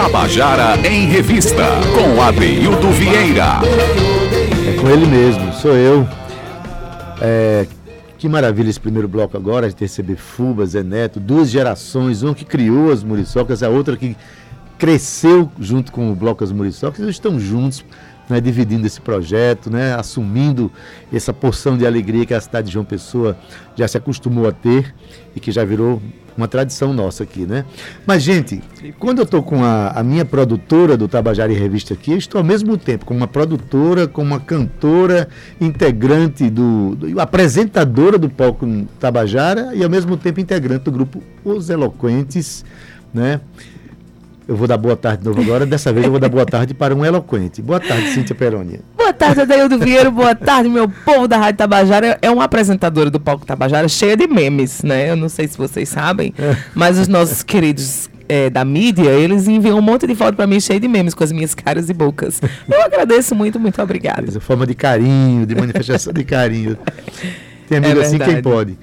Tabajara em Revista, com Adeildo Vieira. É com ele mesmo, sou eu. É, que maravilha esse primeiro bloco agora, de receber Fuba, Zé Neto, duas gerações, uma que criou as Muriçocas, a outra que cresceu junto com o Bloco As Muriçocas, eles estão juntos né, dividindo esse projeto, né, assumindo essa porção de alegria que a cidade de João Pessoa já se acostumou a ter e que já virou uma tradição nossa aqui, né? Mas, gente, quando eu estou com a, a, minha produtora do Tabajara e Revista aqui, eu estou ao mesmo tempo com uma produtora, com uma cantora, integrante do, do apresentadora do palco Tabajara e ao mesmo tempo integrante do grupo Os Eloquentes, né? Eu vou dar boa tarde de novo agora. Dessa vez eu vou dar boa tarde para um eloquente. Boa tarde, Cíntia Perônia. Boa tarde, Adaildo Vieira. Boa tarde, meu povo da Rádio Tabajara. É uma apresentadora do Palco Tabajara cheia de memes, né? Eu não sei se vocês sabem, é. mas os nossos queridos é, da mídia, eles enviam um monte de foto para mim cheio de memes com as minhas caras e bocas. Eu agradeço muito, muito obrigada. Forma de carinho, de manifestação de carinho. Tem amigo é assim quem pode.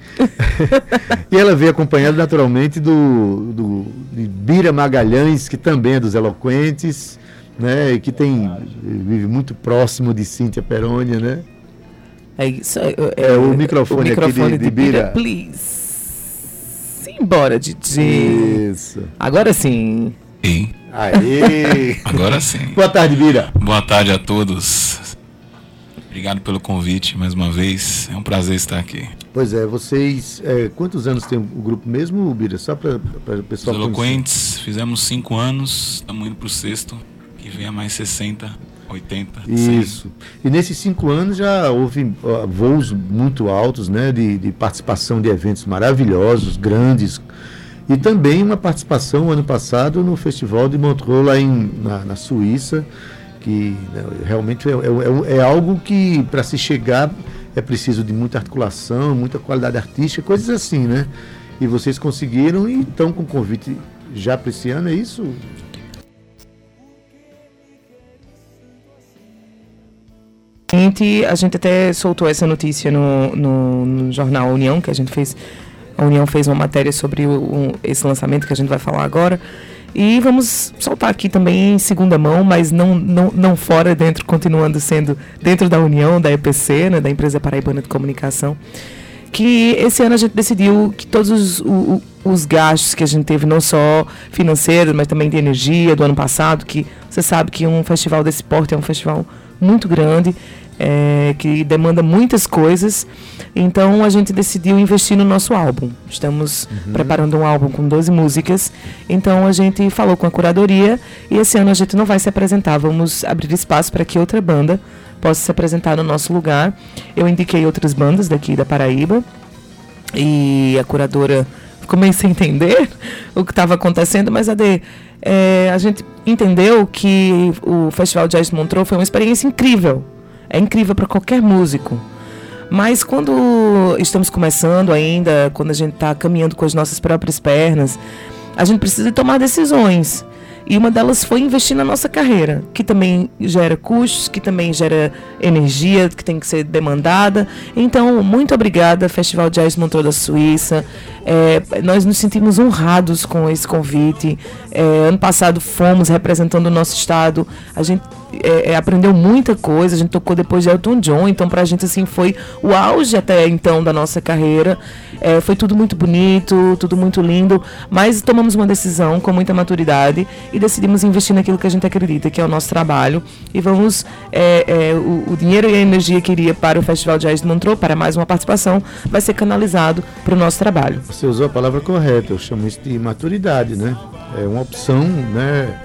e ela veio acompanhada naturalmente do, do de Bira Magalhães, que também é dos Eloquentes, né? E que tem vive muito próximo de Cíntia Perônia, né? É isso. É, é, é o microfone, o microfone aqui de, de, de Bira. Bira. Please. Simbora, Didi. Isso. Agora sim. Sim. Aê. Agora sim. Boa tarde, Bira. Boa tarde a todos. Obrigado pelo convite mais uma vez. É um prazer estar aqui. Pois é, vocês. É, quantos anos tem o grupo mesmo, Bira? Só para o pessoal. Os Eloquentes, conhecer. fizemos cinco anos, estamos indo para o sexto, que vem a mais 60, 80. Isso. 100. E nesses cinco anos já houve voos muito altos, né? De, de participação de eventos maravilhosos, grandes. E também uma participação ano passado no Festival de Montreux, lá em, na, na Suíça que né, realmente é, é, é, algo que para se chegar é preciso de muita articulação, muita qualidade artística, coisas assim, né? E vocês conseguiram e estão com convite já para esse ano, é isso? A gente até soltou essa notícia no, no, no jornal União, que a gente fez. A União fez uma matéria sobre o, esse lançamento que a gente vai falar agora. E vamos soltar aqui também em segunda mão, mas não, não, não fora, dentro, continuando sendo dentro da União, da EPC, né, da Empresa Paraibana de Comunicação, que esse ano a gente decidiu que todos os, os, os gastos que a gente teve, não só financeiros, mas também de energia do ano passado, que você sabe que um festival desse porte é um festival muito grande, é, que demanda muitas coisas. Então a gente decidiu investir no nosso álbum. Estamos uhum. preparando um álbum com 12 músicas. Então a gente falou com a curadoria e esse ano a gente não vai se apresentar. Vamos abrir espaço para que outra banda possa se apresentar no nosso lugar. Eu indiquei outras bandas daqui da Paraíba e a curadora meio sem entender o que estava acontecendo, mas a de é, a gente entendeu que o Festival Jazz Montreux foi uma experiência incrível é incrível para qualquer músico. Mas quando estamos começando ainda, quando a gente está caminhando com as nossas próprias pernas, a gente precisa tomar decisões. E uma delas foi investir na nossa carreira, que também gera custos, que também gera energia, que tem que ser demandada. Então, muito obrigada, Festival Jazz Montreux da Suíça. É, nós nos sentimos honrados com esse convite. É, ano passado fomos representando o nosso estado. A gente é, é, aprendeu muita coisa. A gente tocou depois de Elton John, então pra gente assim foi o auge até então da nossa carreira. É, foi tudo muito bonito, tudo muito lindo, mas tomamos uma decisão com muita maturidade e decidimos investir naquilo que a gente acredita, que é o nosso trabalho. E vamos é, é, o, o, dinheiro e a energia que iria para o Festival Jazz de Montreux, para mais uma participação, vai ser canalizado para o nosso trabalho. Você usou a palavra correta, eu chamo isso de maturidade, né? É uma opção, né?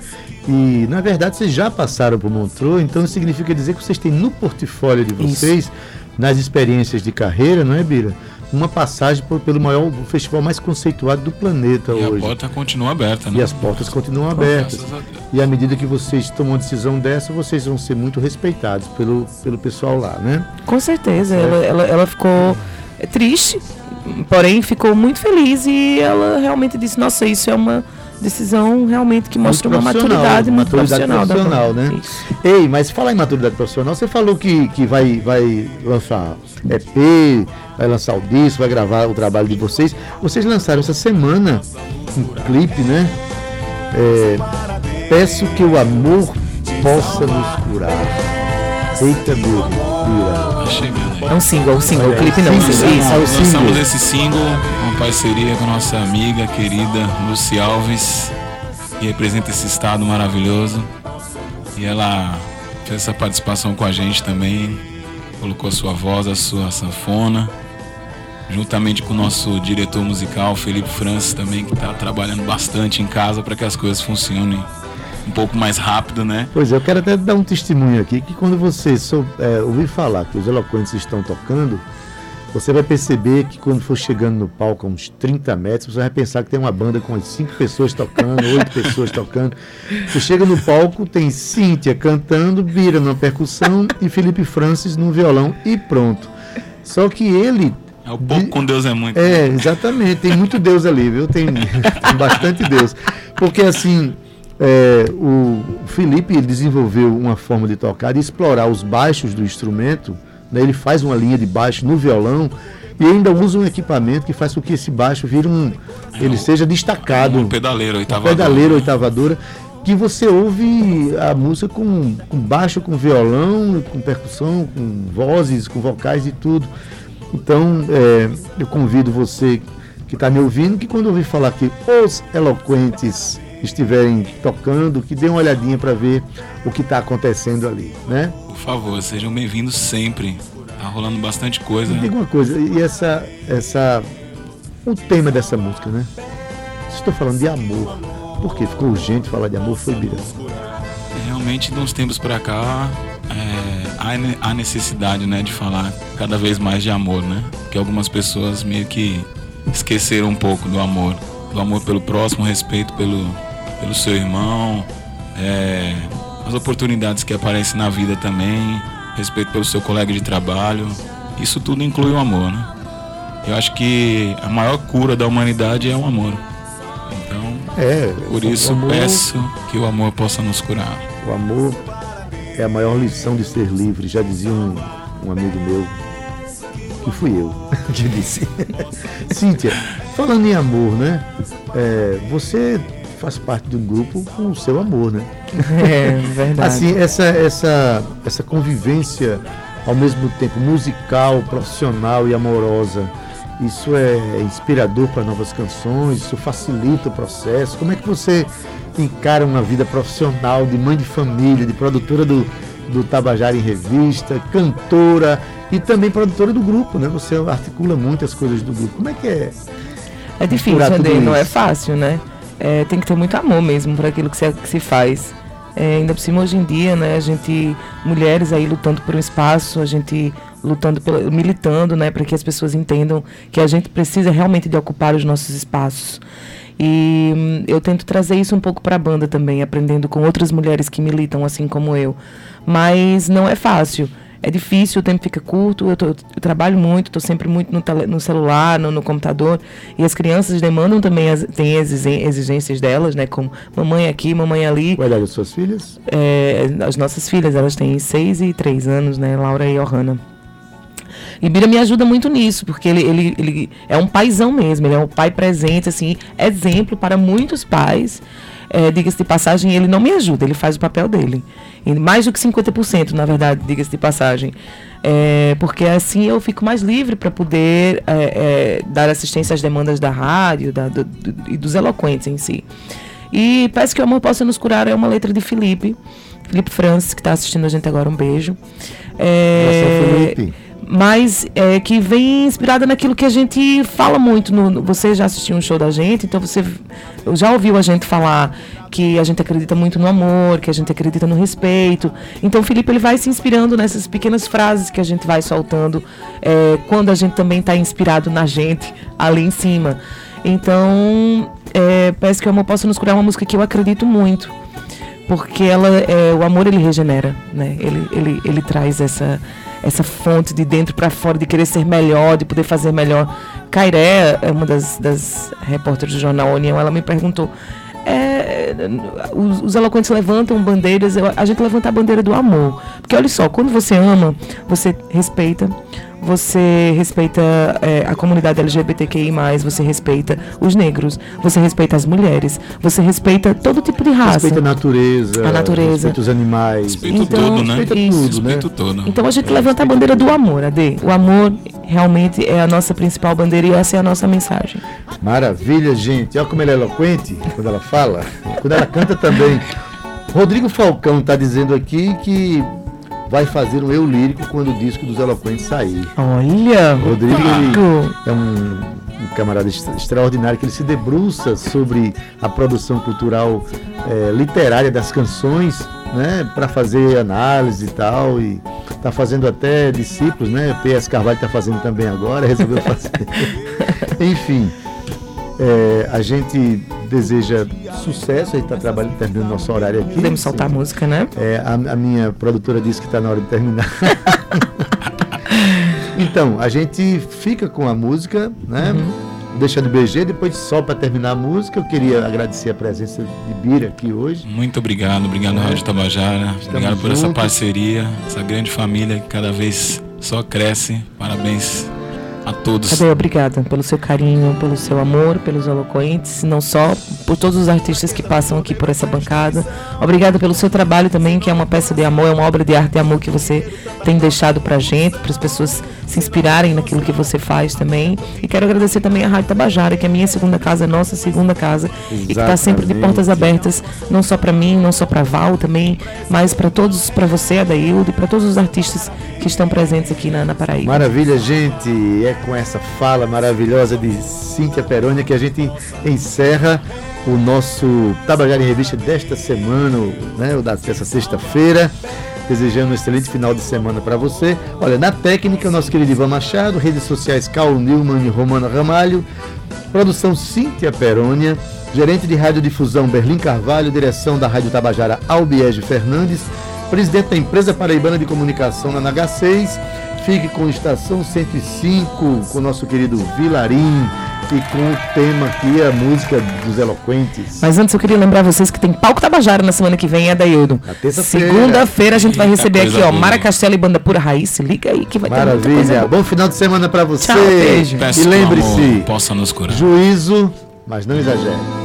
E, na verdade, vocês já passaram por Montreux, então significa dizer que vocês têm no portfólio de vocês, Isso. nas experiências de carreira, não é, Bira? Uma passagem por, pelo maior festival mais conceituado do planeta e hoje. E a porta continua aberta, né? E as portas continuam abertas. E à medida que vocês tomam uma decisão dessa, vocês vão ser muito respeitados pelo, pelo pessoal lá, né? Com certeza. Ela, ela, ela ficou triste, porém ficou muito feliz e ela realmente disse: Nossa, isso é uma decisão realmente que mostra uma maturidade muito maturidade profissional. profissional né? Isso. Ei, mas falar em maturidade profissional, você falou que, que vai, vai lançar EP, vai lançar o disco, vai gravar o trabalho de vocês. Vocês lançaram essa semana um clipe, né? É, Peço que o amor possa nos curar. Eita, mesmo. É um single, um single, o É, clipe não, single, single. Isso. é o Lançamos esse single com parceria com a nossa amiga querida Lucy Alves, que representa esse estado maravilhoso. E ela fez essa participação com a gente também, colocou a sua voz, a sua sanfona, juntamente com o nosso diretor musical, Felipe Francis, também, que está trabalhando bastante em casa para que as coisas funcionem um pouco mais rápido, né? Pois é, eu quero até dar um testemunho aqui, que quando você sou, é, ouvir falar que os eloquentes estão tocando, você vai perceber que quando for chegando no palco a uns 30 metros, você vai pensar que tem uma banda com 5 pessoas tocando, 8 pessoas tocando. Você chega no palco, tem Cíntia cantando, Bira na percussão e Felipe Francis no violão e pronto. Só que ele É o pouco com Deus é muito. É, exatamente. Tem muito Deus ali, viu? Tem, tem bastante Deus. Porque assim, é, o Felipe desenvolveu uma forma de tocar, de explorar os baixos do instrumento. né? Ele faz uma linha de baixo no violão e ainda usa um equipamento que faz com que esse baixo vire um. Ele seja destacado. Um pedaleiro, oitava pedaleira, oitavadora, que você ouve a música com, com baixo, com violão, com percussão, com vozes, com vocais e tudo. Então, é, eu convido você que está me ouvindo, que quando ouvir falar que os eloquentes estiverem tocando, que dê uma olhadinha para ver o que está acontecendo ali, né? Por favor, sejam bem-vindos sempre. Tá rolando bastante coisa. Me diga uma coisa, e essa, essa, o tema dessa música, né? Estou falando de amor. Por quê? Ficou urgente falar de amor, foi Bira. Realmente, de uns tempos pra cá, é, há ne- há necessidade, né, de falar cada vez mais de amor, né? Porque algumas pessoas meio que esqueceram um pouco do amor, do amor pelo próximo, respeito pelo, pelo seu irmão, é, as oportunidades que aparecem na vida também, respeito pelo seu colega de trabalho. Isso tudo inclui o amor, né? Eu acho que a maior cura da humanidade é o amor. Então, É, por isso amor- peço que o amor possa nos curar. O amor é a maior lição de ser livre, já dizia um, um amigo meu, que fui eu que disse. Cíntia, falando em amor, né? É, você faz parte de um grupo com o seu amor, né? É, verdade. Assim, essa, essa, essa convivência ao mesmo tempo musical, profissional e amorosa, isso é inspirador para novas canções, isso facilita o processo. Como é que você encara uma vida profissional de mãe de família, de produtora do, do Tabajara em Revista, cantora e também produtora do grupo, né? Você articula muitas coisas do grupo. Como é que é? É difícil, Ade, não é fácil, né? É, tem que ter muito amor mesmo para aquilo que se, que se faz. É, ainda por cima, hoje em dia, né, a gente, mulheres aí lutando por um espaço, a gente lutando, pela, militando, né, para que as pessoas entendam que a gente precisa realmente de ocupar os nossos espaços. E hum, eu tento trazer isso um pouco para a banda também, aprendendo com outras mulheres que militam assim como eu. Mas não é fácil. É difícil, o tempo fica curto, eu, tô- eu trabalho muito, estou sempre muito no, tele- no celular, no, no computador, e as crianças demandam também, as, têm exigências delas, né, como mamãe aqui, mamãe ali. Qual é a idade das suas filhas? É, as nossas filhas, elas têm seis e três anos, né, Laura e Johanna. E Bira me ajuda muito nisso, porque ele, ele, ele é um paizão mesmo, ele é um pai presente, assim, exemplo para muitos pais. É, diga-se de passagem, ele não me ajuda, ele faz o papel dele. E mais do que 50%, na verdade, diga-se de passagem. É, porque assim eu fico mais livre para poder é, é, dar assistência às demandas da rádio da, do- do- e dos eloquentes em si. E Peço que o Amor Possa Nos Curar é uma letra de Felipe, Felipe Francis, que está assistindo a gente agora, um beijo. É, Abração, Felipe. Mas é, que vem inspirada naquilo que a gente fala muito. No, você já assistiu um show da gente, então você já ouviu a gente falar que a gente acredita muito no amor, que a gente acredita no respeito. Então o Felipe ele vai se inspirando nessas pequenas frases que a gente vai soltando é, quando a gente também está inspirado na gente ali em cima. Então, é, Peço que o amor possa nos curar é uma música que eu acredito muito porque ela é, o amor ele regenera, né? Ele, ele, ele traz essa essa fonte de dentro para fora de querer ser melhor, de poder fazer melhor. Cairé é uma das, das repórteres do jornal União, ela me perguntou é, os, os eloquentes levantam bandeiras, a gente levanta a bandeira do amor. Porque olha só, quando você ama, você respeita, você respeita é, a comunidade LGBTQI, você respeita os negros, você respeita as mulheres, você respeita todo tipo de raça. Respeita a natureza. A natureza. Respeita os animais. Respeita então, tudo, né? Respeita isso. tudo, né? Respeito todo. Então a gente levanta a bandeira do amor, Ade. O amor realmente é a nossa principal bandeira e essa é a nossa mensagem. Maravilha, gente. Olha como ela é eloquente quando ela fala. Quando ela canta também. Rodrigo Falcão está dizendo aqui que vai fazer um eu lírico quando o disco dos Eloquentes sair. Olha, Rodrigo é um, um camarada extra- extraordinário que ele se debruça sobre a produção cultural eh, literária das canções, né, para fazer análise e tal e tá fazendo até discípulos, né? PS Carvalho está fazendo também agora, resolveu fazer. Enfim, eh, a gente deseja sucesso, a gente está trabalhando, terminando nosso horário aqui. Podemos soltar a música, né? É, a, a minha produtora disse que está na hora de terminar. então, a gente fica com a música, né? Deixa de BG, depois só para terminar a música. Eu queria agradecer a presença de Bira aqui hoje. Muito obrigado, obrigado Rádio Tabajara, obrigado por essa juntos. parceria, essa grande família que cada vez só cresce. Parabéns a todos. Ade, obrigada pelo seu carinho, pelo seu amor, pelos eloquentes, não só por todos os artistas que passam aqui por essa bancada. Obrigada pelo seu trabalho também, que é uma peça de amor, é uma obra de arte e amor que você tem deixado pra gente, para as pessoas se inspirarem naquilo que você faz também. E quero agradecer também a Rádio Tabajara, que é a minha segunda casa, nossa segunda casa, e que está sempre de Exatamente. portas abertas, não só para mim, não só para Val também, mas para todos, para você, Adaildo, e para todos os artistas que estão presentes aqui na, na Paraíba. Maravilha, gente. É com essa fala maravilhosa de Cíntia Perônia que a gente encerra o nosso Tabajara em Revista desta semana, né, o da- dessa sexta-feira. Desejando um excelente final de semana para você. Olha, na técnica, o nosso querido Ivan Machado, redes sociais Carl Newman e Romana Ramalho, produção Cíntia Perônia, gerente de radiodifusão Berlim Carvalho, direção da Rádio Tabajara Albiege Fernandes, presidente da empresa paraibana de comunicação na NH6. Fique com Estação 105, com nosso querido Vilarim e com o tema aqui, a música dos Eloquentes. Mas antes eu queria lembrar vocês que tem palco Tabajara na semana que vem, é terça-feira. Segunda-feira a gente vai receber aqui, ó, boa. Mara Castelo e Banda Pura Raiz. Se liga aí que vai ter muita coisa Maravilha. boa. Bom final de semana para você. Tchau, beijo. Peço E lembre-se, possa nos curar. juízo, mas não exagere.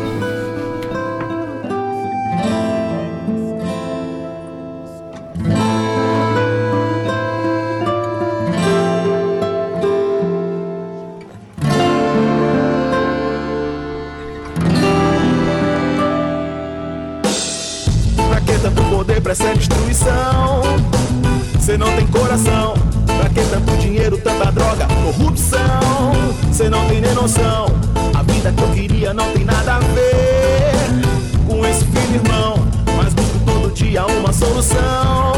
corrupção. Cê não tem coração. Pra que tanto dinheiro, tanta droga? Corrupção. Cê não tem nem noção. A vida que eu queria não tem nada a ver com esse filho, irmão. Mas busco todo dia uma solução.